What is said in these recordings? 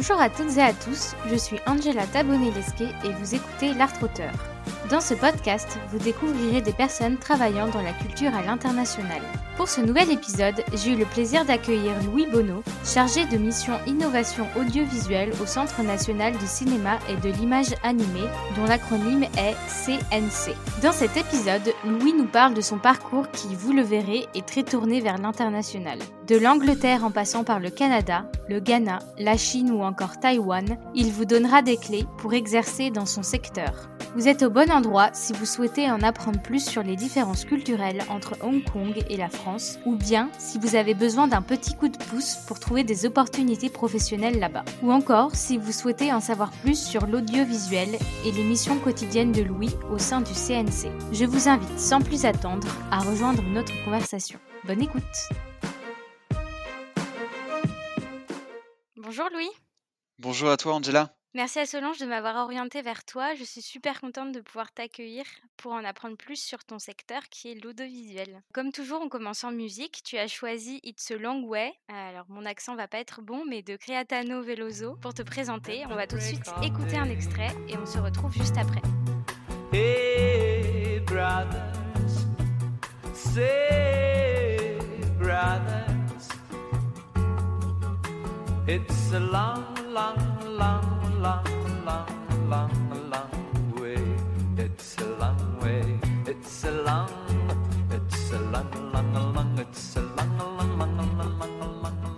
Bonjour à toutes et à tous, je suis Angela Tabonelesque et vous écoutez L'Art Auteur. Dans ce podcast, vous découvrirez des personnes travaillant dans la culture à l'international. Pour ce nouvel épisode, j'ai eu le plaisir d'accueillir Louis Bonneau, chargé de mission innovation audiovisuelle au Centre national du cinéma et de l'image animée, dont l'acronyme est CNC. Dans cet épisode, Louis nous parle de son parcours qui, vous le verrez, est très tourné vers l'international. De l'Angleterre en passant par le Canada, le Ghana, la Chine ou encore Taïwan, il vous donnera des clés pour exercer dans son secteur. Vous êtes au bon endroit si vous souhaitez en apprendre plus sur les différences culturelles entre Hong Kong et la France, ou bien si vous avez besoin d'un petit coup de pouce pour trouver des opportunités professionnelles là-bas. Ou encore si vous souhaitez en savoir plus sur l'audiovisuel et les missions quotidiennes de Louis au sein du CNC. Je vous invite sans plus attendre à rejoindre notre conversation. Bonne écoute Bonjour Louis Bonjour à toi Angela Merci à Solange de m'avoir orienté vers toi. Je suis super contente de pouvoir t'accueillir pour en apprendre plus sur ton secteur qui est l'audiovisuel. Comme toujours, on commence en musique. Tu as choisi It's a Long Way. Alors, mon accent va pas être bon, mais de Creatano Veloso pour te présenter. On va tout de suite écouter un extrait et on se retrouve juste après.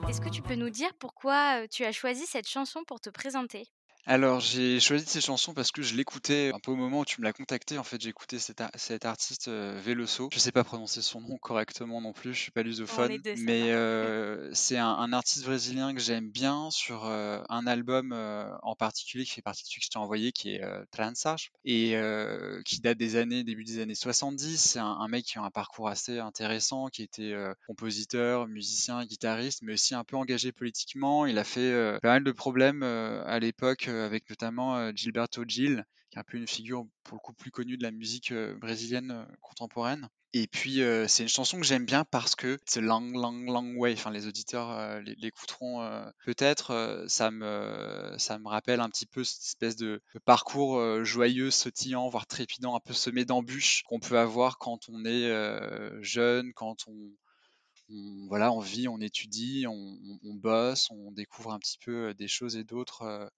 Est-ce que tu peux nous dire pourquoi tu as choisi cette chanson pour te présenter? Alors, j'ai choisi ces chansons parce que je l'écoutais un peu au moment où tu me l'as contacté. En fait, j'écoutais cet, cet artiste euh, Veloso. Je sais pas prononcer son nom correctement non plus, je suis pas lusophone. mais euh, c'est un, artiste brésilien que j'aime bien sur euh, un album en particulier qui fait partie de celui que je t'ai envoyé, qui est Transage, et qui date des années, début des années 70. C'est un, mec qui a un parcours assez intéressant, qui était compositeur, musicien, guitariste, mais aussi un peu engagé politiquement. Il a fait pas mal de problèmes à l'époque avec notamment Gilberto Gil, qui est un peu une figure pour le coup plus connue de la musique brésilienne contemporaine. Et puis c'est une chanson que j'aime bien parce que c'est long, long, long way. Enfin, les auditeurs l'écouteront peut-être. ça me, ça me rappelle un petit peu cette espèce de, parcours joyeux, sautillant, voire trépidant, un peu semé d'embûches qu'on peut avoir quand on est jeune, quand on, voilà, on vit, on étudie, on, bosse, on découvre un petit peu des choses et d'autres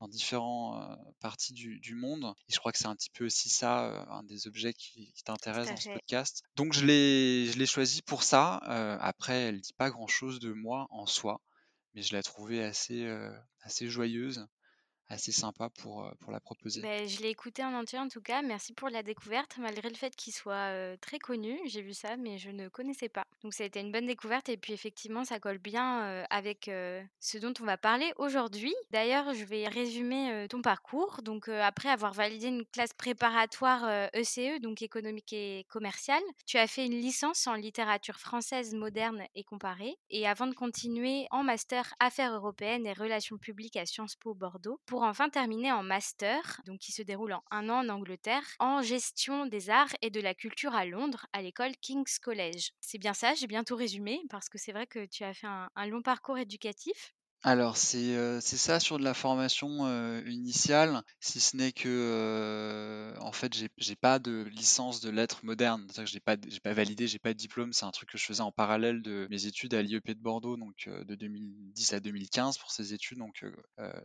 dans différentes parties du, monde. Et je crois que c'est un petit peu aussi ça, un des objets qui, t'intéresse dans ce podcast. Donc je l'ai choisi pour ça. après, elle dit pas grand-chose de moi en soi, mais je l'ai trouvée assez, assez joyeuse assez sympa pour, pour la proposer. Bah, je l'ai écouté en entier en tout cas. Merci pour la découverte, malgré le fait qu'il soit très connu. J'ai vu ça, mais je ne connaissais pas. Donc ça a été une bonne découverte et puis effectivement, ça colle bien avec ce dont on va parler aujourd'hui. D'ailleurs, je vais résumer ton parcours. Donc après avoir validé une classe préparatoire ECE, e, donc économique et commerciale, tu as fait une licence en littérature française moderne et comparée. Et avant de continuer en master affaires européennes et relations publiques à Sciences Po Bordeaux pour enfin terminer en master, donc qui se déroule en un an en Angleterre, en gestion des arts et de la culture à Londres, à l'école King's College. C'est bien ça, j'ai bientôt résumé, parce que c'est vrai que tu as fait un long parcours éducatif. Alors c'est, c'est ça sur de la formation, initiale, si ce n'est que, en fait j'ai j'ai pas de licence de lettres modernes. C'est-à-dire que j'ai pas pas validé, j'ai pas de diplôme. C'est un truc que je faisais en parallèle de mes études à l'IEP de Bordeaux, donc de 2010 à 2015 pour ces études. Donc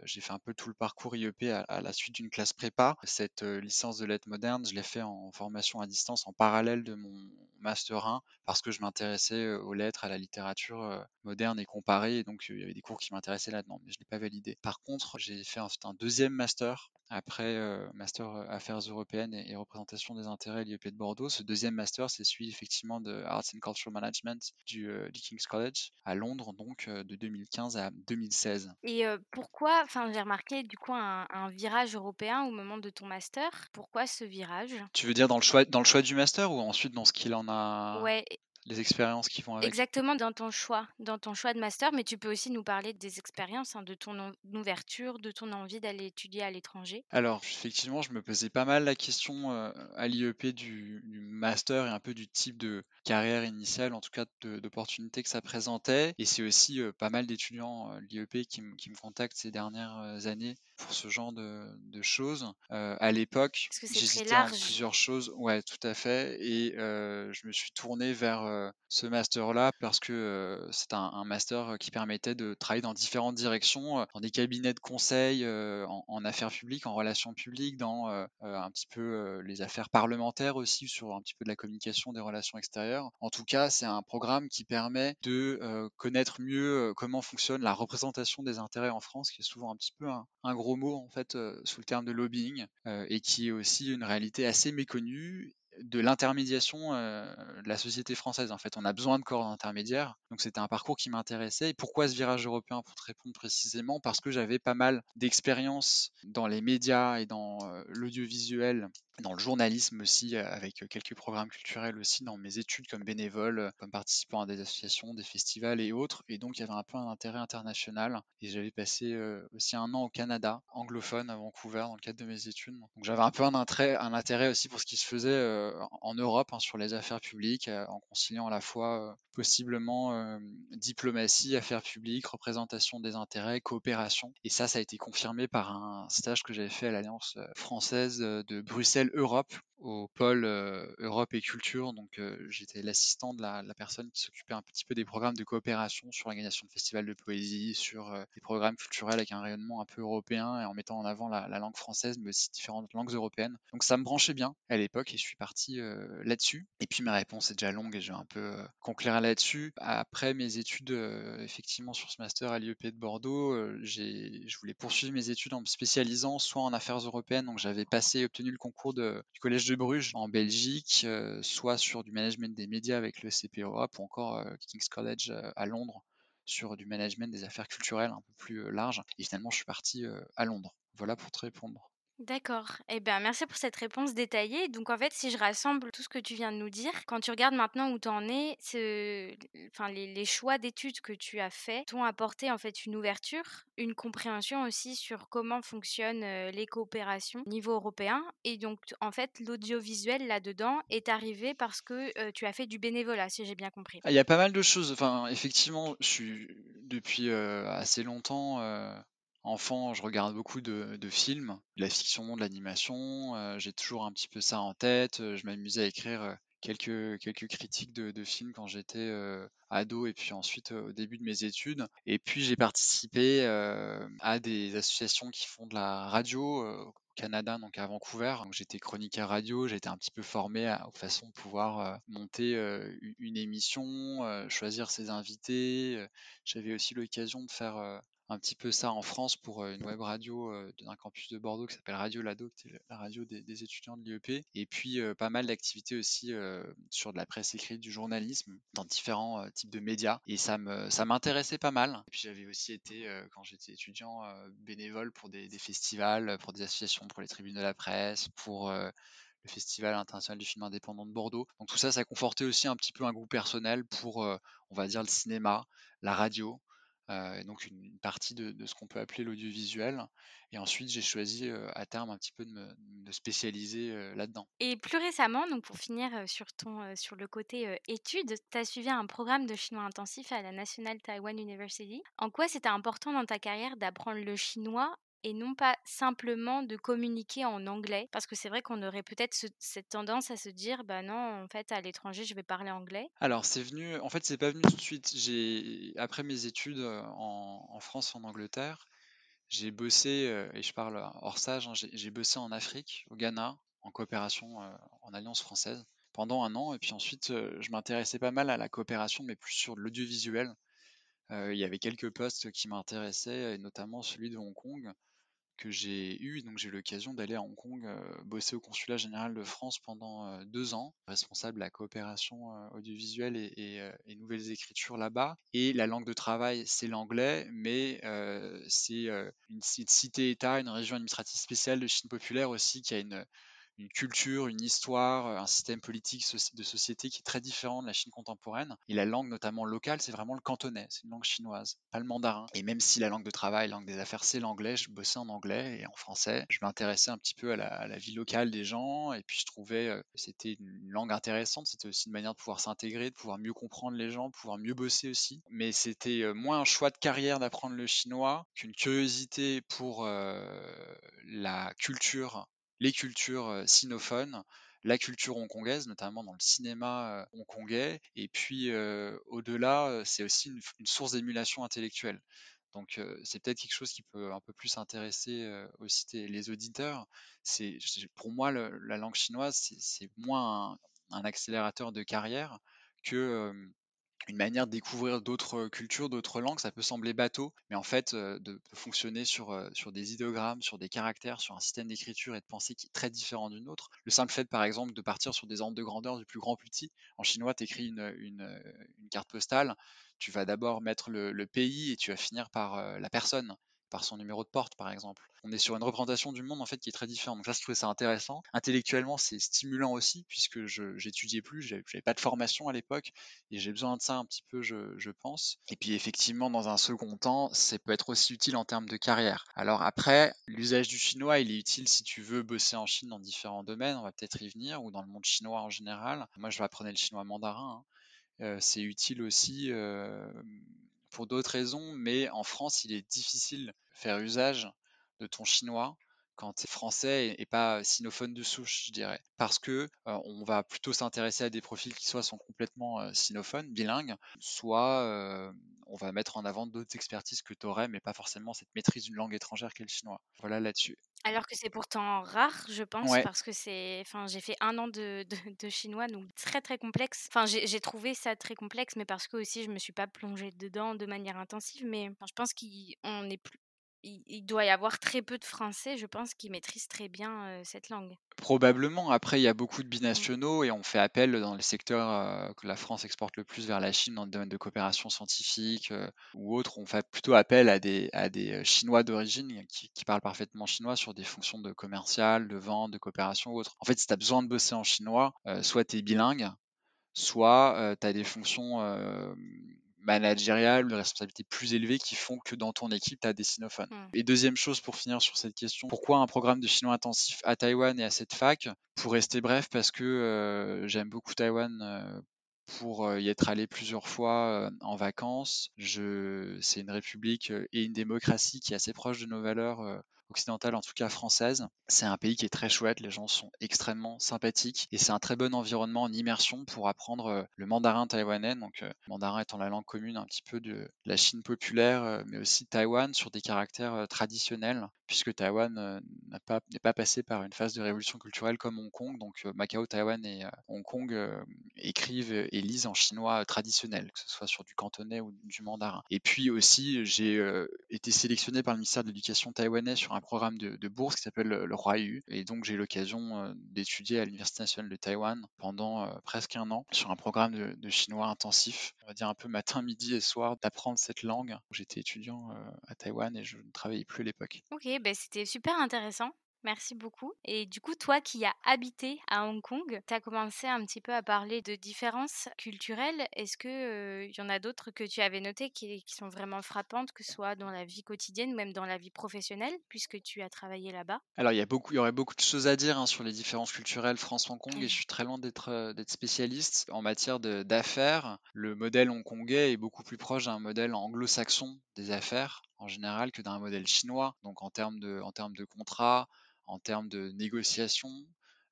j'ai fait un peu tout le parcours IEP à la suite d'une classe prépa. Cette, licence de lettres modernes, je l'ai fait en formation à distance en parallèle de mon master 1 parce que je m'intéressais, aux lettres, à la littérature, moderne et comparée et donc il y avait des cours qui m'intéressaient intéressé là-dedans, mais je ne l'ai pas validé. Par contre, j'ai fait un, un deuxième master après euh, master euh, affaires européennes et, représentation des intérêts à l'IEP de Bordeaux. Ce deuxième master, c'est celui effectivement de Arts and Cultural Management du, euh, King's College à Londres, donc de 2015 à 2016. Et pourquoi, enfin j'ai remarqué du coup un, virage européen au moment de ton master? Pourquoi ce virage? Tu veux dire dans le choix, dans le choix du master ou ensuite dans ce qu'il en a Ouais, les expériences qui vont avec. Exactement, dans ton choix, dans ton choix de master, mais tu peux aussi nous parler des expériences, hein, de ton ouverture, de ton envie d'aller étudier à l'étranger. Alors, effectivement, je me posais pas mal la question à l'IEP du, master et un peu du type de carrière initiale, en tout cas d'opportunités que ça présentait. Et c'est aussi pas mal d'étudiants à l'IEP qui, qui, me contactent ces dernières années pour ce genre de, choses. à l'époque, j'hésitais en plusieurs choses. Ouais, tout à fait. Et je me suis tourné vers ce master-là parce que c'est un, master qui permettait de travailler dans différentes directions, dans des cabinets de conseil en, affaires publiques, en relations publiques, dans un petit peu les affaires parlementaires aussi, sur un petit peu de la communication des relations extérieures. En tout cas, c'est un programme qui permet de connaître mieux comment fonctionne la représentation des intérêts en France, qui est souvent un petit peu un, un gros mot en fait sous le terme de lobbying et qui est aussi une réalité assez méconnue de l'intermédiation de la société française. En fait, on a besoin de corps intermédiaires. Donc, c'était un parcours qui m'intéressait. Et pourquoi ce virage européen Pour te répondre précisément, parce que j'avais pas mal d'expérience dans les médias et dans l'audiovisuel dans le journalisme aussi, avec quelques programmes culturels aussi dans mes études comme bénévole, comme participant à des associations, des festivals et autres. Et donc il y avait un peu un intérêt international. Et j'avais passé aussi un an au Canada, anglophone à Vancouver, dans le cadre de mes études. Donc j'avais un peu un intérêt, aussi pour ce qui se faisait en Europe hein, sur les affaires publiques, en conciliant à la fois possiblement diplomatie, affaires publiques, représentation des intérêts, coopération. Et ça, ça a été confirmé par un stage que j'avais fait à l'Alliance française de Bruxelles Europe au pôle Europe et culture. Donc j'étais l'assistant de la, personne qui s'occupait un petit peu des programmes de coopération sur l'organisation de festivals de poésie, sur des programmes culturels avec un rayonnement un peu européen et en mettant en avant la, langue française, mais aussi différentes langues européennes. Donc ça me branchait bien à l'époque et je suis parti là-dessus. Et puis ma réponse est déjà longue et je vais un peu conclure là-dessus. Après mes études, effectivement, sur ce master à l'IEP de Bordeaux, je voulais poursuivre mes études en me spécialisant soit en affaires européennes, donc j'avais passé et obtenu le concours du collège de Bruges en Belgique, soit sur du management des médias avec le CP Europe ou encore King's College à Londres sur du management des affaires culturelles un peu plus large. Et finalement, je suis parti à Londres. Voilà pour te répondre. D'accord. Eh bien, merci pour cette réponse détaillée. Donc, en fait, si je rassemble tout ce que tu viens de nous dire, quand tu regardes maintenant où tu en es, enfin, les, choix d'études que tu as faits t'ont apporté en fait une ouverture, une compréhension aussi sur comment fonctionnent les coopérations au niveau européen. Et donc, en fait, l'audiovisuel là-dedans est arrivé parce que tu as fait du bénévolat, si j'ai bien compris. Ah, il y a pas mal de choses. Enfin, effectivement, je suis depuis assez longtemps Enfant, je regarde beaucoup de, films, de la fiction, de l'animation. Euh, j'ai toujours un petit peu ça en tête. Euh, je m'amusais à écrire euh, quelques, quelques critiques de, films quand j'étais ado et puis ensuite au début de mes études. Et puis j'ai participé à des associations qui font de la radio au Canada, donc à Vancouver. J'étais chroniqueur radio, j'ai été un petit peu formé à, aux façons de pouvoir monter une émission, choisir ses invités. J'avais aussi l'occasion de faire un petit peu ça en France pour une web radio d'un campus de Bordeaux qui s'appelle Radio Lado, qui est la radio des, étudiants de l'IEP. Et puis pas mal d'activités aussi sur de la presse écrite, du journalisme, dans différents types de médias. Et ça me ça m'intéressait pas mal. Et puis j'avais aussi été, quand j'étais étudiant, bénévole pour des, festivals, pour des associations, pour les tribunes de la presse, pour le Festival international du film indépendant de Bordeaux. Donc tout ça, ça confortait aussi un petit peu un goût personnel pour, on va dire, le cinéma, la radio, euh, donc une, partie de, ce qu'on peut appeler l'audiovisuel. Et ensuite, j'ai choisi à terme un petit peu de me spécialiser là-dedans. Et plus récemment, donc pour finir sur, ton, sur le côté études, tu as suivi un programme de chinois intensif à la National Taiwan University. En quoi c'était important dans ta carrière d'apprendre le chinois et non pas simplement de communiquer en anglais parce que c'est vrai qu'on aurait peut-être cette tendance à se dire bah non en fait à l'étranger je vais parler anglais. Alors c'est venu en fait c'est pas venu tout de suite. J'ai après mes études en, en France en Angleterre j'ai bossé et je parle hors sage hein, j'ai bossé en Afrique au Ghana en coopération en alliance française pendant un an et puis ensuite je m'intéressais pas mal à la coopération mais plus sur l'audiovisuel. il y avait quelques postes qui m'intéressaient et notamment celui de Hong Kong que j'ai eu. Donc j'ai eu l'occasion d'aller à Hong Kong euh, bosser au consulat général de France pendant euh, deux ans, responsable de la coopération euh, audiovisuelle et, nouvelles écritures là-bas. Et la langue de travail, c'est l'anglais, mais c'est une, cité-État, une région administrative spéciale de Chine populaire aussi qui a une, une culture, une histoire, un système politique de société qui est très différent de la Chine contemporaine. Et la langue, notamment locale, c'est vraiment le cantonais, c'est une langue chinoise, pas le mandarin. Et même si la langue de travail, la langue des affaires, c'est l'anglais, je bossais en anglais et en français. Je m'intéressais un petit peu à la, vie locale des gens et puis je trouvais que c'était une langue intéressante. C'était aussi une manière de pouvoir s'intégrer, de pouvoir mieux comprendre les gens, pouvoir mieux bosser aussi. Mais c'était moins un choix de carrière d'apprendre le chinois qu'une curiosité pour la culture, les cultures sinophones, la culture hongkongaise, notamment dans le cinéma hongkongais. Et puis, au-delà, c'est aussi une, source d'émulation intellectuelle. Donc, c'est peut-être quelque chose qui peut un peu plus intéresser aussi les auditeurs. C'est, pour moi, la langue chinoise, c'est moins un, accélérateur de carrière que une manière de découvrir d'autres cultures, d'autres langues. Ça peut sembler bateau, mais en fait, de, fonctionner sur, sur des idéogrammes, sur des caractères, sur un système d'écriture et de pensée qui est très différent d'une autre. Le simple fait, par exemple, de partir sur des ordres de grandeur du plus grand plus petit. En chinois, tu écris une, carte postale, tu vas d'abord mettre le, pays et tu vas finir par la personne par son numéro de porte, par exemple. On est sur une représentation du monde en fait qui est très différente. Donc ça, je trouvais ça intéressant. Intellectuellement, c'est stimulant aussi puisque je j'étudiais plus, j'avais pas de formation à l'époque et j'ai besoin de ça un petit peu, je, pense. Et puis effectivement, dans un second temps, ça peut être aussi utile en termes de carrière. Alors après, l'usage du chinois, il est utile si tu veux bosser en Chine dans différents domaines. On va peut-être y venir ou dans le monde chinois en général. Moi, je vais apprendre le chinois mandarin. Hein. Euh, c'est utile aussi euh, pour d'autres raisons, mais en France, il est difficile de faire usage de ton chinois quand tu es français et, pas sinophone de souche, je dirais. Parce que on va plutôt s'intéresser à des profils qui soit sont complètement sinophones, bilingues, soit on va mettre en avant d'autres expertises que tu aurais, mais pas forcément cette maîtrise d'une langue étrangère qu'est le chinois. Voilà là-dessus. Alors que c'est pourtant rare, je pense, parce que c'est, enfin, j'ai fait un an de, de, chinois, donc très très complexe. Enfin, j'ai trouvé ça très complexe, mais parce que aussi je me suis pas plongée dedans de manière intensive. Mais je pense qu'on est plus, il, doit y avoir très peu de Français, je pense, qui maîtrisent très bien cette langue. Probablement. Après, il y a beaucoup de binationaux et on fait appel dans les secteurs que la France exporte le plus vers la Chine dans le domaine de coopération scientifique ou autre. On fait plutôt appel à des, à des Chinois d'origine qui, parlent parfaitement chinois sur des fonctions de commercial, de vente, de coopération ou autre. En fait, si tu as besoin de bosser en chinois, soit tu es bilingue, soit tu as des fonctions managériales, de responsabilités plus élevées qui font que dans ton équipe, tu as des sinophones. Mmh. Et deuxième chose pour finir sur cette question, pourquoi un programme de chinois intensif à Taïwan et à cette fac? Pour rester bref, parce que euh, j'aime beaucoup Taïwan. Euh, pour euh, y être allé plusieurs fois en vacances. Je... C'est une république et une démocratie qui est assez proche de nos valeurs occidentale, en tout cas française. C'est un pays qui est très chouette, les gens sont extrêmement sympathiques et c'est un très bon environnement en immersion pour apprendre euh, le mandarin taïwanais. Donc, euh, mandarin étant la langue commune un petit peu de la Chine populaire, euh, mais aussi Taïwan sur des caractères traditionnels, puisque Taïwan n'est pas, pas passé par une phase de révolution culturelle comme Hong Kong. Donc, Macao, Taïwan et Hong Kong écrivent et lisent en chinois traditionnel, que ce soit sur du cantonais ou du mandarin. Et puis aussi, j'ai été sélectionné par le ministère de l'Éducation taïwanais sur un programme de, bourse qui s'appelle le, Roi U. Et donc j'ai eu l'occasion euh, d'étudier à l'Université nationale de Taïwan pendant euh, presque un an sur un programme de, chinois intensif, on va dire un peu matin, midi et soir, d'apprendre cette langue. J'étais étudiant euh, à Taïwan et je ne travaillais plus à l'époque. Ok, ben c'était super intéressant. Merci beaucoup. Et du coup, toi qui as habité à Hong Kong, tu as commencé un petit peu à parler de différences culturelles. Est-ce qu'il y en a d'autres que tu avais notées qui, sont vraiment frappantes, que ce soit dans la vie quotidienne ou même dans la vie professionnelle, puisque tu as travaillé là-bas? Alors, il y, a beaucoup, il y aurait beaucoup de choses à dire hein, sur les différences culturelles France-Hong Kong, et je suis très loin d'être spécialiste. En matière d'affaires, le modèle hongkongais est beaucoup plus proche d'un modèle anglo-saxon des affaires en général que d'un modèle chinois. Donc en termes de, en termes de contrats, en termes de négociation.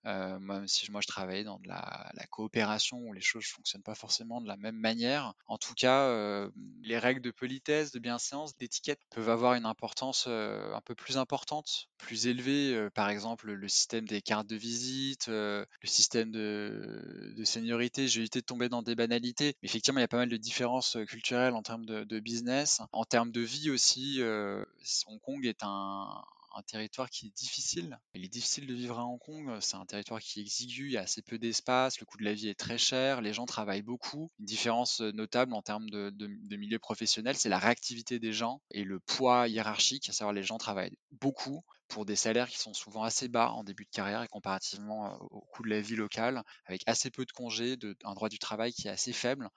Euh, même si moi je travaillais dans de la, coopération où les choses ne fonctionnent pas forcément de la même manière. En tout cas, euh, les règles de politesse, de bienséance, d'étiquette peuvent avoir une importance euh, un peu plus importante, plus élevée. par exemple, le système des cartes de visite, le système de, de seniorité. J'ai évité de tomber dans des banalités. Effectivement, il y a pas mal de différences culturelles en termes de business. En termes de vie aussi, Hong Kong est un, un territoire qui est difficile. Il est difficile de vivre à Hong Kong. C'est un territoire qui est exigu, il y a assez peu d'espace, le coût de la vie est très cher, les gens travaillent beaucoup. Une différence euh, notable en termes de, milieu professionnel, c'est la réactivité des gens et le poids hiérarchique, à savoir les gens travaillent beaucoup pour des salaires qui sont souvent assez bas en début de carrière et comparativement au coût de la vie locale, avec assez peu de congés, un droit du travail qui est assez faible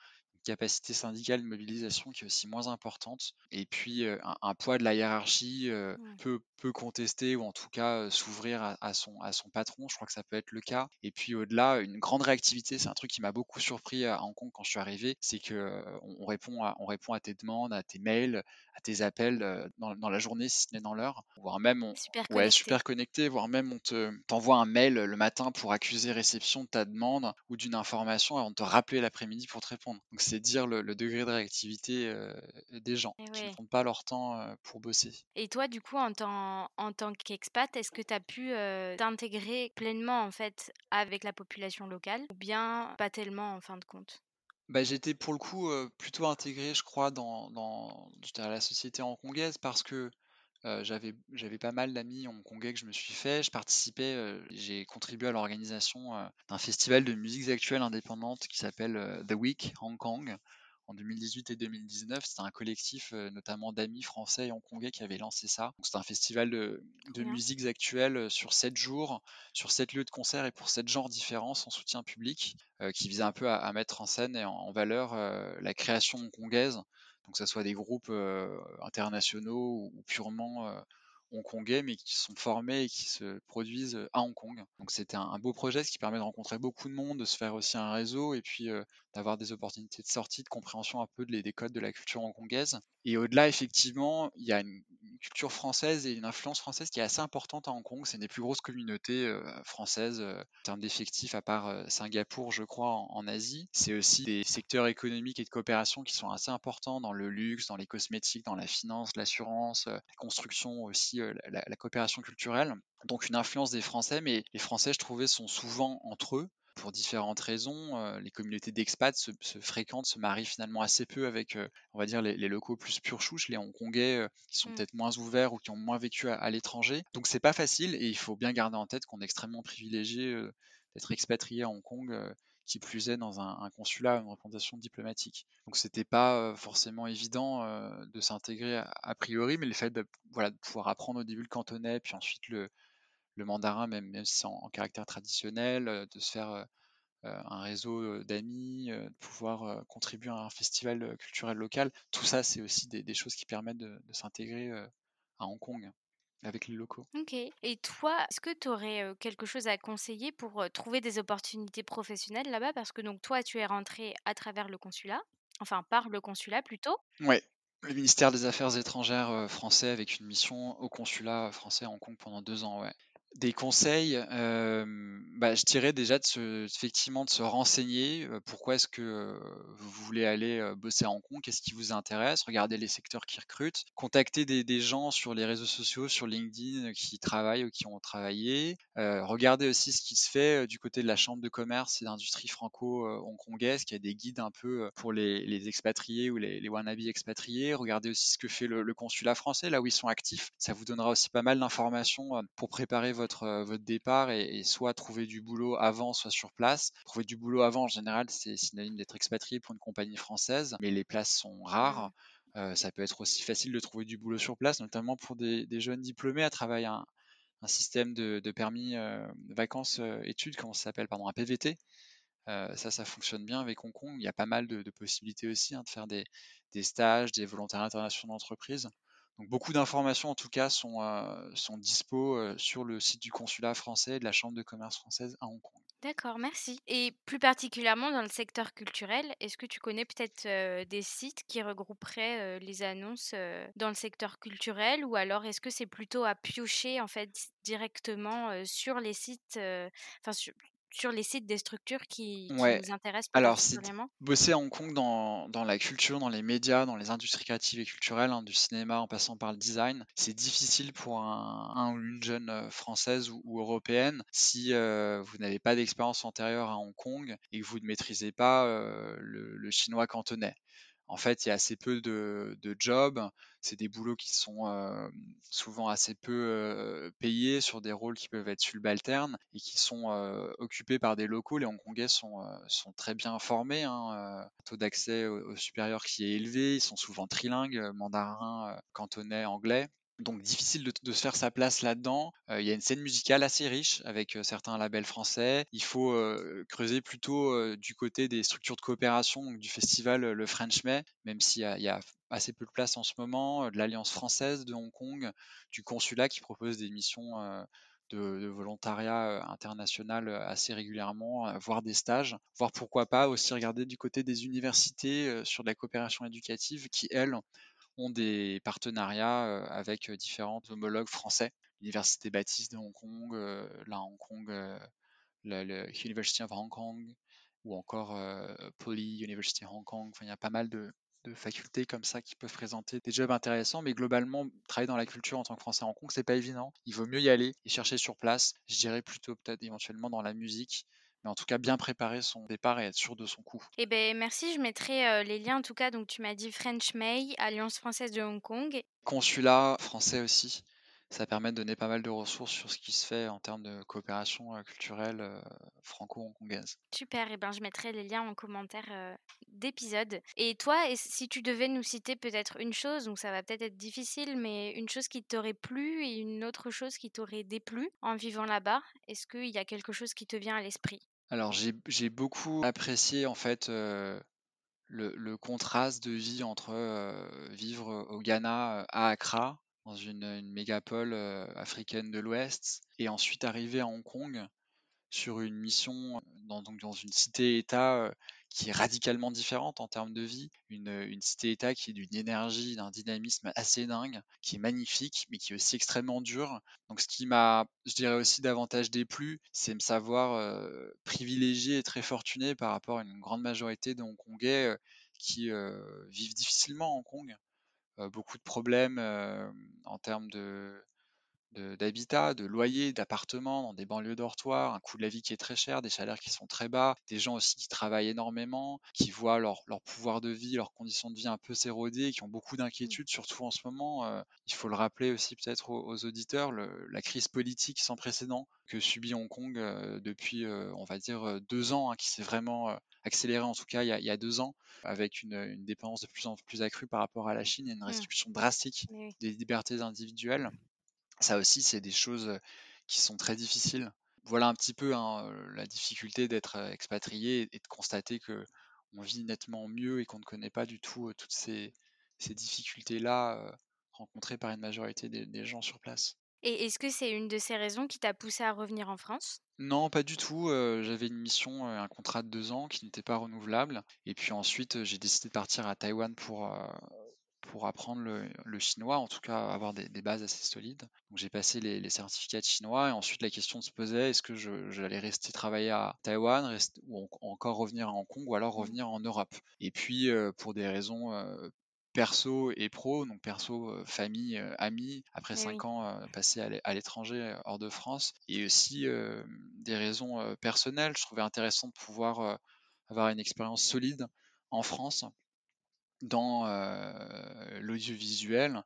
capacité syndicale de mobilisation qui est aussi moins importante. Et puis un, poids de la hiérarchie peut, peut contester ou en tout cas s'ouvrir à, son, à son patron. Je crois que ça peut être le cas. Et puis au-delà, une grande réactivité. C'est un truc qui m'a beaucoup surpris à Hong Kong quand je suis arrivé. C'est qu'on on répond, à, on répond à tes demandes, à tes mails, à tes appels dans, la journée si ce n'est dans l'heure. Voire même, on, super ouais, connecté. super connecté. Voire même, on te, t'envoie un mail le matin pour accuser réception de ta demande ou d'une information avant de te rappeler l'après-midi pour te répondre. Donc c'est dire le, degré de réactivité des gens qui ne prennent pas leur temps pour bosser. Et toi, du coup, en tant, en tant qu'expat, est-ce que tu as pu t'intégrer pleinement en fait avec la population locale ou bien pas tellement en fin de compte? Bah, j'étais pour le coup plutôt intégré, je crois, dans, dans la société hongkongaise parce que j'avais, j'avais pas mal d'amis hongkongais que je me suis fait. Je participais, j'ai contribué à l'organisation d'un festival de musiques actuelles indépendantes qui s'appelle The Week Hong Kong en 2018 et 2019. C'était un collectif notamment d'amis français et hongkongais qui avait lancé ça. C'est un festival de, musiques actuelles sur 7 jours, sur 7 lieux de concert et pour 7 genres différents sans soutien public, qui visait un peu à, mettre en scène et en, valeur la création hongkongaise donc que ce soit des groupes internationaux ou purement hongkongais, mais qui sont formés et qui se produisent à Hong Kong. Donc c'était un, beau projet, ce qui permet de rencontrer beaucoup de monde, de se faire aussi un réseau et puis d'avoir des opportunités de sortie, de compréhension un peu des codes de la culture hongkongaise. Et au-delà, effectivement, il y a une, culture française et une influence française qui est assez importante à Hong Kong. C'est une des plus grosses communautés françaises en termes d'effectifs, à part Singapour, je crois, en, Asie. C'est aussi des secteurs économiques et de coopération qui sont assez importants dans le luxe, dans les cosmétiques, dans la finance, l'assurance, la construction aussi, la, la coopération culturelle. Donc une influence des Français, mais les Français, je trouvais, sont souvent entre eux pour différentes raisons. Euh, les communautés d'expats se, fréquentent, se marient finalement assez peu avec, euh, on va dire, les, locaux plus pure chouches, les Hongkongais euh, qui sont mmh. peut-être moins ouverts ou qui ont moins vécu à, l'étranger. Donc c'est pas facile et il faut bien garder en tête qu'on est extrêmement privilégié d'être expatrié à Hong Kong qui plus est dans un, consulat, une représentation diplomatique. Donc c'était pas forcément évident de s'intégrer a, priori, mais le fait de, voilà, pouvoir apprendre au début le cantonais, puis ensuite le, mandarin, même, si c'est en, caractère traditionnel, euh, de se faire euh, euh, un réseau d'amis, de pouvoir contribuer à un festival culturel local. Tout ça, c'est aussi des, choses qui permettent de, s'intégrer à Hong Kong avec les locaux. Ok. Et toi, est-ce que tu aurais quelque chose à conseiller pour trouver des opportunités professionnelles là-bas? Parce que donc toi, tu es rentré à travers le consulat, enfin par le consulat plutôt. Ouais. Le ministère des Affaires étrangères français avec une mission au consulat français à Hong Kong pendant deux ans, ouais. Des conseils, bah, je dirais déjà de se, effectivement de se renseigner. pourquoi est-ce que vous voulez aller bosser à Hong Kong Qu'est-ce qui vous intéresse Regardez les secteurs qui recrutent. Contactez des, gens sur les réseaux sociaux, sur LinkedIn, qui travaillent ou qui ont travaillé. regardez aussi ce qui se fait du côté de la Chambre de commerce et d'industrie franco-hongkongaise, qui a des guides un peu pour les, expatriés ou les, les wannabe expatriés. Regardez aussi ce que fait le, le consulat français, là où ils sont actifs. Ça vous donnera aussi pas mal d'informations pour préparer votre votre, votre départ et, soit trouver du boulot avant, soit sur place. Trouver du boulot avant, en général, c'est synonyme d'être expatrié pour une compagnie française, mais les places sont rares. ça peut être aussi facile de trouver du boulot sur place, notamment pour des, jeunes diplômés à travailler un, un système de, permis vacances-études, comment ça s'appelle, pardon, un PVT. ça, ça fonctionne bien avec Hong Kong. Il y a pas mal de, possibilités aussi hein, de faire des, des, stages, des volontaires internationaux d'entreprise. Donc beaucoup d'informations en tout cas sont, euh, dispo euh, sur le site du consulat français et de la Chambre de commerce française à Hong Kong. D'accord, merci. Et plus particulièrement dans le secteur culturel, est-ce que tu connais peut-être euh, des sites qui regrouperaient les annonces dans le secteur culturel? Ou alors est-ce que c'est plutôt à piocher en fait directement sur les sites, enfin sur les sites des structures qui, nous intéressent Alors, bosser à Hong Kong dans, dans, la culture, dans les médias, dans les industries créatives et culturelles, hein, du cinéma en passant par le design, c'est difficile pour un, ou une jeune française ou, européenne si euh, vous n'avez pas d'expérience antérieure à Hong Kong et que vous ne maîtrisez pas euh, le, chinois cantonais. En fait, il y a assez peu de, jobs. C'est des boulots qui sont euh, souvent assez peu euh, payés sur des rôles qui peuvent être subalternes et qui sont euh, occupés par des locaux. Les Hongkongais sont, sont très bien formés. Hein, taux d'accès au, supérieur qui est élevé. Ils sont souvent trilingues, mandarin, cantonais, anglais. Donc difficile de, se faire sa place là-dedans. Il y a une scène musicale assez riche avec certains labels français. Il faut creuser plutôt du côté des structures de coopération, du festival Le French May, même s'il y, a assez peu de place en ce moment, de l'Alliance française de Hong Kong, du consulat qui propose des missions de, volontariat international assez régulièrement, voire des stages, voire pourquoi pas aussi regarder du côté des universités sur de la coopération éducative qui, elles, ont des partenariats avec différents homologues français. L'Université Baptiste de Hong Kong, là Hong Kong, le, University of Hong Kong, ou encore Poly University Hong Kong. Enfin, il y a pas mal de, facultés comme ça qui peuvent présenter des jobs intéressants, mais globalement, travailler dans la culture en tant que Français à Hong Kong, c'est pas évident. Il vaut mieux y aller et chercher sur place. Je dirais plutôt peut-être éventuellement dans la musique, en tout cas bien préparer son départ et être sûr de son coup. Eh ben merci, je mettrai les liens en tout cas. Donc tu m'as dit French May, Alliance française de Hong Kong. Consulat français aussi. Ça permet de donner pas mal de ressources sur ce qui se fait en termes de coopération culturelle franco-hongkongaise. Super, et ben je mettrai les liens en commentaire d'épisode. Et toi, si tu devais nous citer peut-être une chose, donc ça va peut-être être difficile, mais une chose qui t'aurait plu et une autre chose qui t'aurait déplu en vivant là-bas, est-ce qu'il y a quelque chose qui te vient à l'esprit? Alors j'ai beaucoup apprécié en fait le, contraste de vie entre vivre au Ghana à Accra, dans une, mégapole africaine de l'Ouest, et ensuite arriver à Hong Kong sur une mission dans, donc dans une cité-État qui est radicalement différente en termes de vie, une, cité-État qui est d'une énergie, d'un dynamisme assez dingue, qui est magnifique, mais qui est aussi extrêmement dur. Donc ce qui m'a, je dirais aussi davantage déplu, c'est me savoir privilégié et très fortuné par rapport à une grande majorité de Hongkongais qui vivent difficilement à Hong Kong. beaucoup de problèmes en termes de d'habitat, de, loyer, d'appartements dans des banlieues dortoirs, un coût de la vie qui est très cher, des salaires qui sont très bas, des gens aussi qui travaillent énormément, qui voient leur, pouvoir de vie, leurs conditions de vie un peu s'éroder, qui ont beaucoup mmh. d'inquiétudes, surtout en ce moment. Euh, il faut le rappeler aussi peut-être aux, auditeurs, la crise politique sans précédent que subit Hong Kong euh, depuis, euh, on va dire, deux ans, hein, qui s'est vraiment accéléré en tout cas il y a, deux ans, avec une, dépendance de plus en plus accrue par rapport à la Chine et une mmh. restriction drastique des libertés individuelles. Ça aussi, c'est des choses qui sont très difficiles. Voilà un petit peu hein, la difficulté d'être expatrié et de constater que on vit nettement mieux et qu'on ne connaît pas du tout toutes ces, difficultés-là rencontrées par une majorité des, gens sur place. Et est-ce que c'est une de ces raisons qui t'a poussé à revenir en France? Non, pas du tout. J'avais une mission, un contrat de deux ans qui n'était pas renouvelable. Et puis ensuite, j'ai décidé de partir à Taïwan pour, pour apprendre le, chinois, en tout cas avoir des, bases assez solides. Donc j'ai passé les, certificats de chinois et ensuite la question se posait est-ce que j'allais rester travailler à Taïwan ou encore revenir à Hong Kong ou alors mmh. revenir en Europe? Et puis euh, pour des raisons euh, perso et pro, donc perso, euh, famille, amis, après cinq ans passés à l'étranger hors de France, et aussi des raisons personnelles. Je trouvais intéressant de pouvoir avoir une expérience solide en France dans l'audiovisuel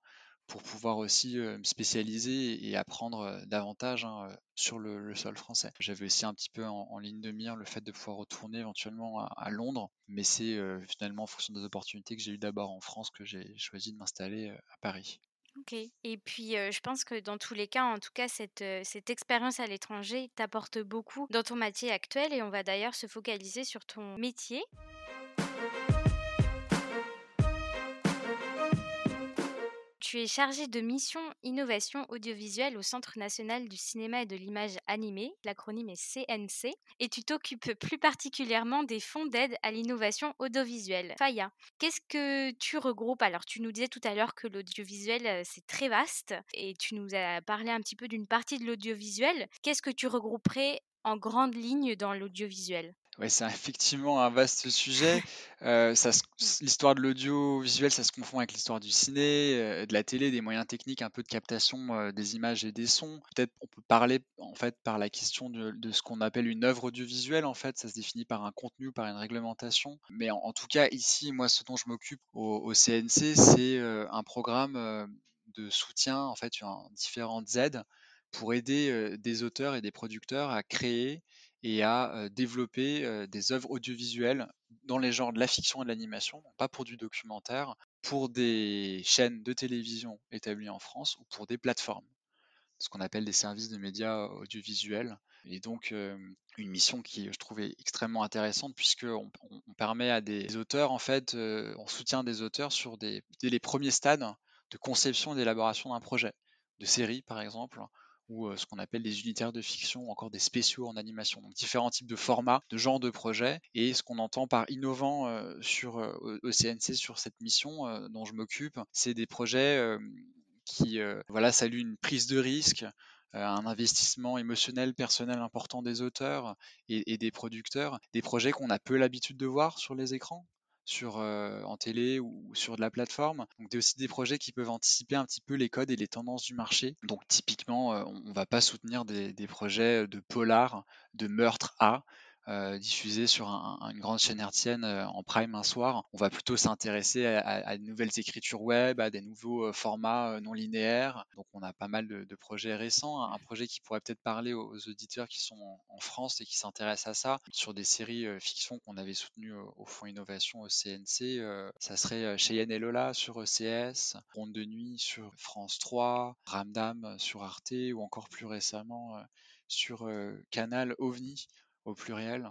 pour pouvoir aussi me spécialiser et apprendre davantage hein, sur le, sol français. J'avais aussi un petit peu en, ligne de mire le fait de pouvoir retourner éventuellement à, Londres, mais c'est finalement en fonction des opportunités que j'ai eues d'abord en France que j'ai choisi de m'installer à Paris. Ok. Et puis, je pense que dans tous les cas, en tout cas, cette, cette expérience à l'étranger t'apporte beaucoup dans ton métier actuel et on va d'ailleurs se focaliser sur ton métier. Tu es chargé de mission innovation audiovisuelle au Centre national du cinéma et de l'image animée, l'acronyme est CNC, et tu t'occupes plus particulièrement des fonds d'aide à l'innovation audiovisuelle. Faya, qu'est-ce que tu regroupes? Alors, tu nous disais tout à l'heure que l'audiovisuel, euh, c'est très vaste, et tu nous as parlé un petit peu d'une partie de l'audiovisuel. Qu'est-ce que tu regrouperais en grande ligne dans l'audiovisuel? Ouais, c'est effectivement un vaste sujet. Euh, l'histoire de l'audiovisuel, ça se confond avec l'histoire du ciné, euh, de la télé, des moyens techniques, un peu de captation euh, des images et des sons. Peut-être on peut parler en fait par la question de, ce qu'on appelle une œuvre audiovisuelle. En fait, ça se définit par un contenu, par une réglementation. Mais en, tout cas, ici, moi, ce dont je m'occupe au, CNC, c'est un programme de soutien, en fait, différentes aides pour aider des auteurs et des producteurs à créer et à développer des œuvres audiovisuelles dans les genres de la fiction et de l'animation, pas pour du documentaire, pour des chaînes de télévision établies en France ou pour des plateformes, ce qu'on appelle des services de médias audiovisuels. Et donc, une mission qui, je trouve, est extrêmement intéressante puisqu'on on, permet à des auteurs, en fait, on soutient des auteurs sur dès les premiers stades de conception et d'élaboration d'un projet, de série par exemple, ou ce qu'on appelle des unitaires de fiction, ou encore des spéciaux en animation. Donc différents types de formats, de genres de projets. Et ce qu'on entend par innovant sur au CNC sur cette mission dont je m'occupe, c'est des projets qui voilà, saluent une prise de risque, un investissement émotionnel, personnel important des auteurs et, des producteurs, des projets qu'on a peu l'habitude de voir sur les écrans, sur, en télé ou sur de la plateforme. Donc, aussi des projets qui peuvent anticiper un petit peu les codes et les tendances du marché. Donc, typiquement, on ne va pas soutenir des, des, projets de polar, de meurtre A, euh, diffusé sur une grande chaîne hertzienne euh, en prime un soir. On va plutôt s'intéresser à, de nouvelles écritures web, à des nouveaux euh, formats non linéaires. Donc on a pas mal de, projets récents. Un projet qui pourrait peut-être parler aux, auditeurs qui sont en, France et qui s'intéressent à ça, sur des séries fiction qu'on avait soutenues au, Fonds Innovation au CNC. ça serait Cheyenne et Lola sur ECS, Ronde de nuit sur France 3, Ramdam sur Arte ou encore plus récemment sur Canal OVNI au pluriel.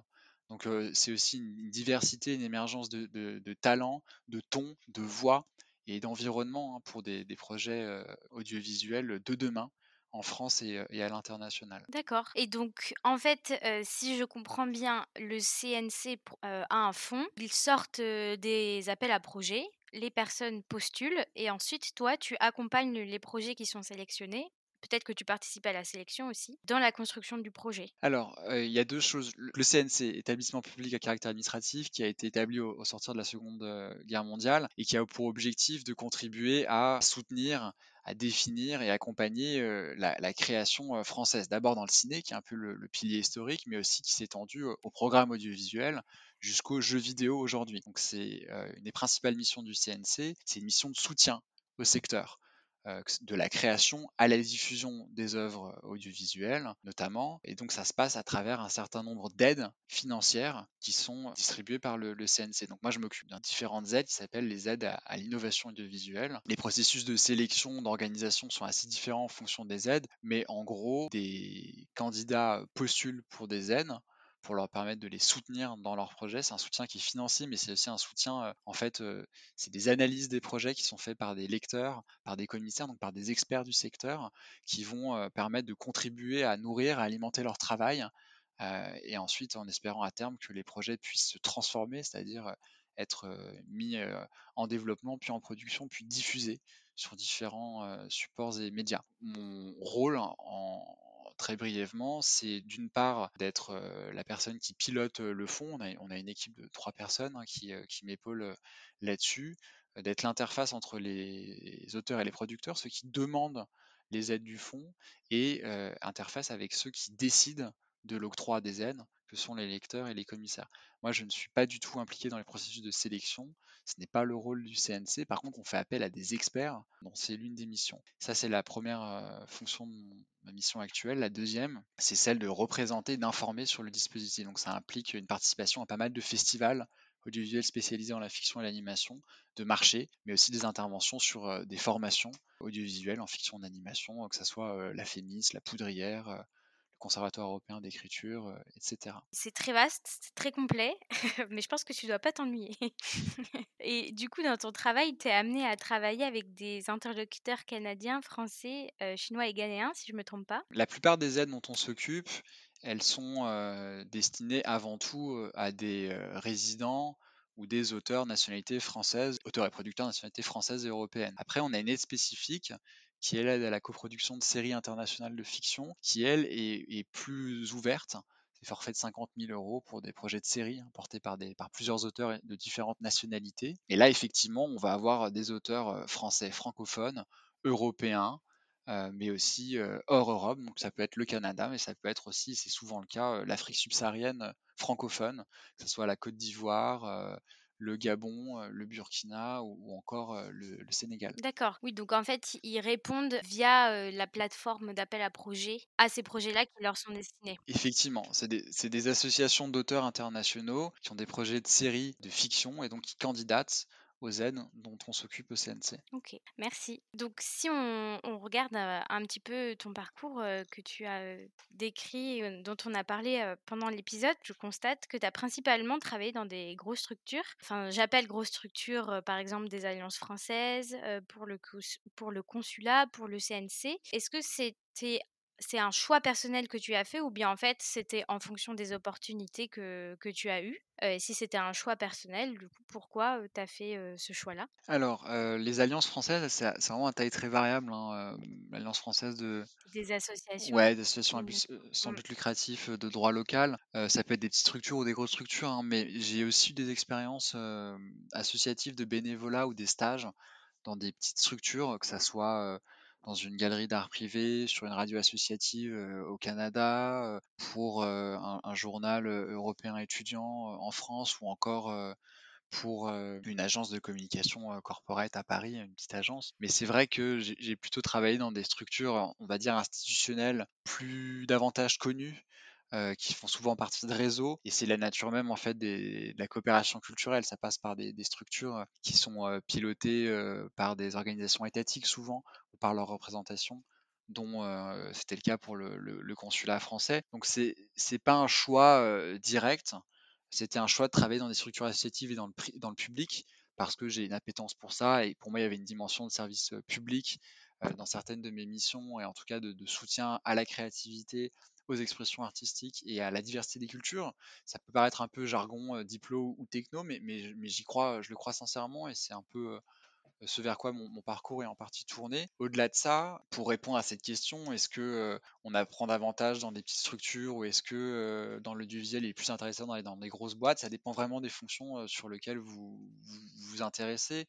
Donc c'est aussi une diversité, une émergence de, talents, de tons, de voix et d'environnement hein, pour des, projets audiovisuels de demain en France et, à l'international. D'accord. Et donc, en fait, si je comprends bien, le CNC a un fonds. Ils sortent des appels à projets. Les personnes postulent et ensuite, toi, tu accompagnes les projets qui sont sélectionnés Peut-être que tu participes à la sélection aussi, dans la construction du projet. Alors, il y a deux choses. Le CNC, établissement public à caractère administratif, qui a été établi au, sortir de la Seconde Guerre mondiale et qui a pour objectif de contribuer à soutenir, à définir et accompagner la, création française. D'abord dans le ciné, qui est un peu le, pilier historique, mais aussi qui s'est étendu au programme audiovisuel jusqu'aux jeux vidéo aujourd'hui. Donc, c'est une des principales missions du CNC, c'est une mission de soutien au secteur. Euh, de la création à la diffusion des œuvres audiovisuelles notamment. Et donc ça se passe à travers un certain nombre d'aides financières qui sont distribuées par le, CNC. Donc moi je m'occupe d'un différentes aides qui s'appellent les aides à, l'innovation audiovisuelle. Les processus de sélection, d'organisation sont assez différents en fonction des aides, mais en gros des candidats postulent pour des aides pour leur permettre de les soutenir dans leurs projets. C'est un soutien qui est financier, mais c'est aussi un soutien, en fait, c'est des analyses des projets qui sont faits par des lecteurs, par des commissaires, donc par des experts du secteur, qui vont permettre de contribuer à nourrir, à alimenter leur travail, et ensuite en espérant à terme que les projets puissent se transformer, c'est-à-dire être mis en développement, puis en production, puis diffusés sur différents supports et médias. Mon rôle en très brièvement, c'est d'une part d'être la personne qui pilote le fonds. On a, une équipe de trois personnes hein, qui, qui m'épaule là-dessus, d'être l'interface entre les auteurs et les producteurs, ceux qui demandent les aides du fonds, et interface avec ceux qui décident de l'octroi des aides, que sont les lecteurs et les commissaires. Moi, je ne suis pas du tout impliqué dans les processus de sélection. Ce n'est pas le rôle du CNC. Par contre, on fait appel à des experts. c'est l'une des missions. Ça, c'est la première euh, fonction de ma mission actuelle. La deuxième, c'est celle de représenter, d'informer sur le dispositif. Donc, ça implique une participation à pas mal de festivals audiovisuels spécialisés dans la fiction et l'animation, de marché, mais aussi des interventions sur euh, des formations audiovisuelles en fiction et d'animation, que ce soit euh, la FEMIS, la Poudrière, Conservatoire européen d'écriture, euh, etc. C'est très vaste, c'est très complet, mais je pense que tu ne dois pas t'ennuyer. et du coup, dans ton travail, tu es amené à travailler avec des interlocuteurs canadiens, français, euh, chinois et ghanéens, si je ne me trompe pas? La plupart des aides dont on s'occupe, elles sont euh, destinées avant tout à des résidents ou des auteurs nationalité française, auteurs et producteurs nationalité française et européenne. Après, on a une aide spécifique qui est l'aide à la coproduction de séries internationales de fiction, qui elle est, plus ouverte. C'est forfait de 50 000 euros pour des projets de séries hein, portés par, des, par plusieurs auteurs de différentes nationalités. Et là, effectivement, on va avoir des auteurs euh, français francophones, européens, euh, mais aussi euh, hors Europe. Donc ça peut être le Canada, mais ça peut être aussi, c'est souvent le cas, l'Afrique subsaharienne francophone, que ce soit la Côte d'Ivoire, le Gabon, le Burkina ou, encore le, Sénégal. D'accord. Oui, donc en fait, ils répondent via la plateforme d'appel à projets à ces projets-là qui leur sont destinés. Effectivement, c'est des, des, associations d'auteurs internationaux qui ont des projets de séries de fiction et donc qui candidatent aux aides dont on s'occupe au CNC. Ok, merci. Donc si on, regarde un petit peu ton parcours que tu as décrit, dont on a parlé pendant l'épisode, je constate que tu as principalement travaillé dans des grosses structures. Enfin, j'appelle grosses structures, par exemple des alliances françaises, pour, le, pour le consulat, pour le CNC. Est-ce que c'était c'est un choix personnel que tu as fait ou bien en fait c'était en fonction des opportunités que, que tu as eues? Et si c'était un choix personnel, du coup, pourquoi tu as fait ce choix-là? Alors, les alliances françaises, c'est vraiment un taille très variable. Hein, L'alliance française de. Des associations? Ouais, des associations sans mmh. but lucratif de droit local. ça peut être des petites structures ou des grosses structures, hein, mais j'ai aussi eu des expériences associatives de bénévolat ou des stages dans des petites structures, que ça soit dans une galerie d'art privé, sur une radio associative au Canada, pour un, journal européen étudiant en France ou encore pour une agence de communication corporate à Paris, une petite agence. Mais c'est vrai que j'ai plutôt travaillé dans des structures, on va dire, institutionnelles plus davantage connues, qui font souvent partie de réseaux. Et c'est la nature même en fait de la coopération culturelle. Ça passe par des, structures qui sont pilotées par des organisations étatiques souvent ou par leur représentation dont c'était le cas pour le, consulat français. Donc c'est c'est pas un choix direct. C'était un choix de travailler dans des structures associatives et dans le, dans le public parce que j'ai une appétence pour ça et pour moi il y avait une dimension de service public dans certaines de mes missions et en tout cas de soutien à la créativité, aux expressions artistiques et à la diversité des cultures. Ça peut paraître un peu jargon, euh, diplôme ou techno, mais, mais, j'y crois, je le crois sincèrement et c'est un peu euh, ce vers quoi mon, parcours est en partie tourné. Au-delà de ça, pour répondre à cette question, est-ce que euh, on apprend davantage dans des petites structures ou est-ce que dans l'audiovisuel il est plus intéressant dans dans des grosses boîtes? Ça dépend vraiment des fonctions sur lesquelles vous vous, intéressez.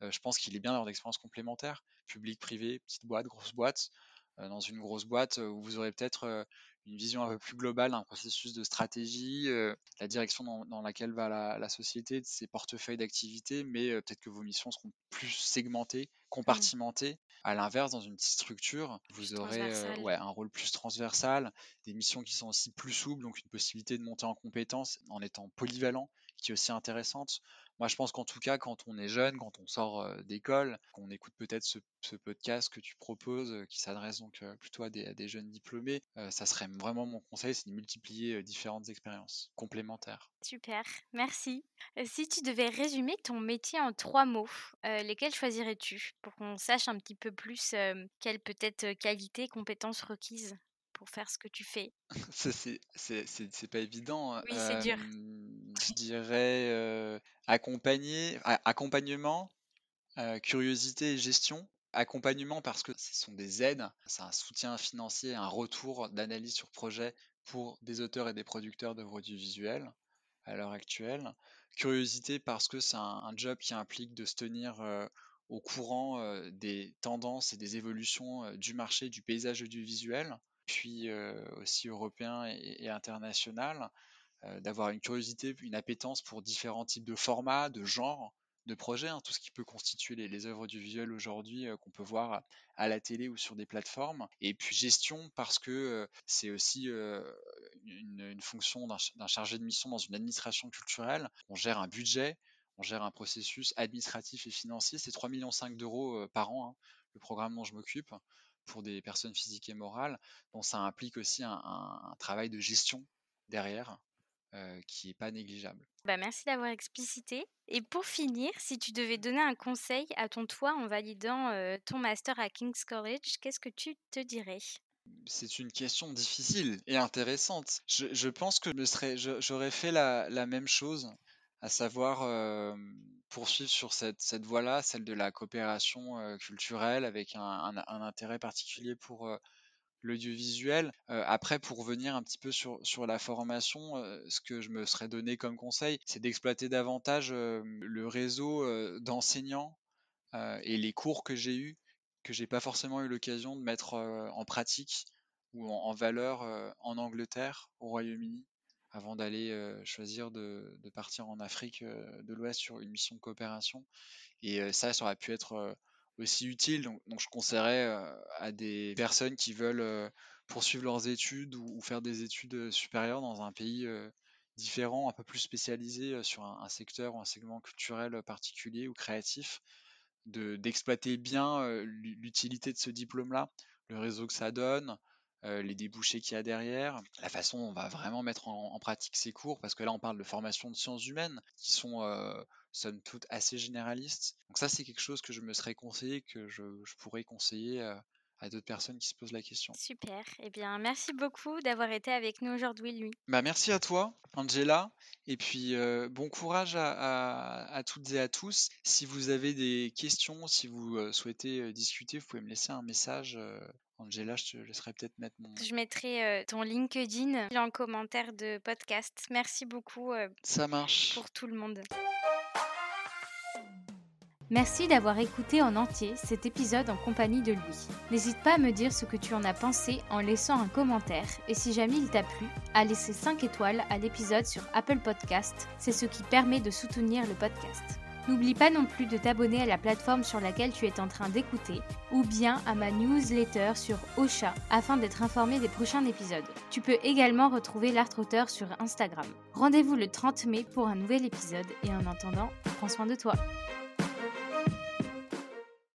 je pense qu'il est bien d'avoir des expériences complémentaires, public, privé, petite boîte, grosse boîte. Dans une grosse boîte où vous aurez peut-être une vision un peu plus globale d'un processus de stratégie, euh, la direction dans, laquelle va la, société, ses portefeuilles d'activités, mais euh, peut-être que vos missions seront plus segmentées, mmh. compartimentées. À l'inverse, dans une petite structure, vous aurez euh, ouais, un rôle plus transversal, des missions qui sont aussi plus souples, donc une possibilité de monter en compétences en étant polyvalent, qui est aussi intéressante. Moi, je pense qu'en tout cas, quand on est jeune, quand on sort d'école, qu'on écoute peut-être ce, podcast que tu proposes, qui s'adresse donc plutôt à des, jeunes diplômés, ça serait vraiment mon conseil, c'est de multiplier différentes expériences complémentaires. Super, merci. si tu devais résumer ton métier en trois mots, lesquels choisirais-tu pour qu'on sache un petit peu plus quelles peut-être qualités, compétences requises pour faire ce que tu fais? C'est pas évident. Oui, c'est dur. Je dirais accompagner, accompagnement, curiosité et gestion. Accompagnement parce que ce sont des aides, c'est un soutien financier, un retour d'analyse sur projet pour des auteurs et des producteurs d'œuvres audiovisuelles à l'heure actuelle. Curiosité parce que c'est un, job qui implique de se tenir au courant des tendances et des évolutions du marché du paysage audiovisuel puis aussi européen et, international, d'avoir une curiosité, une appétence pour différents types de formats, de genres, de projets, hein, tout ce qui peut constituer les, œuvres audiovisuelles aujourd'hui qu'on peut voir à, la télé ou sur des plateformes. Et puis gestion parce que c'est aussi une, fonction d'un chargé de mission dans une administration culturelle. On gère un budget, on gère un processus administratif et financier. C'est 3,5 millions d'euros par an, hein, le programme dont je m'occupe pour des personnes physiques et morales. Donc ça implique aussi un, travail de gestion derrière euh, qui n'est pas négligeable. Bah merci d'avoir explicité. Et pour finir, si tu devais donner un conseil à ton toi en validant euh, ton master à King's College, qu'est-ce que tu te dirais? C'est une question difficile et intéressante. Je, pense que j'aurais fait la, même chose, à savoir euh, poursuivre sur cette, cette voie-là, celle de la coopération euh, culturelle avec un, un, intérêt particulier pour euh, l'audiovisuel. Euh, après, pour revenir un petit peu sur, sur la formation, ce que je me serais donné comme conseil, c'est d'exploiter davantage le réseau d'enseignants et les cours que j'ai eus, que j'ai pas forcément eu l'occasion de mettre en pratique ou en valeur en Angleterre, au Royaume-Uni avant d'aller choisir de, partir en Afrique de l'Ouest sur une mission de coopération. Et ça, ça aurait pu être aussi utile. Donc, je conseillerais à des personnes qui veulent poursuivre leurs études ou, faire des études supérieures dans un pays différents, un peu plus spécialisés sur un, secteur ou un segment culturel particulier ou créatif, d'exploiter bien l'utilité de ce diplôme-là, le réseau que ça donne, les débouchés qu'il y a derrière, la façon dont on va vraiment mettre en, pratique ces cours, parce que là on parle de formation de sciences humaines qui sont somme toute assez généralistes. Donc ça c'est quelque chose que je me serais conseillé, que je, pourrais conseiller à d'autres personnes qui se posent la question. Super. Eh bien, merci beaucoup d'avoir été avec nous aujourd'hui, lui. Bah, merci à toi, Angela. Et puis, bon courage à, toutes et à tous. Si vous avez des questions, si vous souhaitez discuter, vous pouvez me laisser un message. Angela, je te laisserai peut-être mettre mon. Je mettrai ton LinkedIn en commentaire de podcast. Merci beaucoup. Ça marche. Pour tout le monde. Merci d'avoir écouté en entier cet épisode en compagnie de Louis. N'hésite pas à me dire ce que tu en as pensé en laissant un commentaire et si jamais il t'a plu, à laisser 5 étoiles à l'épisode sur Apple Podcast, c'est ce qui permet de soutenir le podcast. N'oublie pas non plus de t'abonner à la plateforme sur laquelle tu es en train d'écouter ou bien à ma newsletter sur Ocha afin d'être informé des prochains épisodes. Tu peux également retrouver l'Art Auteur sur Instagram. Rendez-vous le 30 mai pour un nouvel épisode et en attendant, prends soin de toi.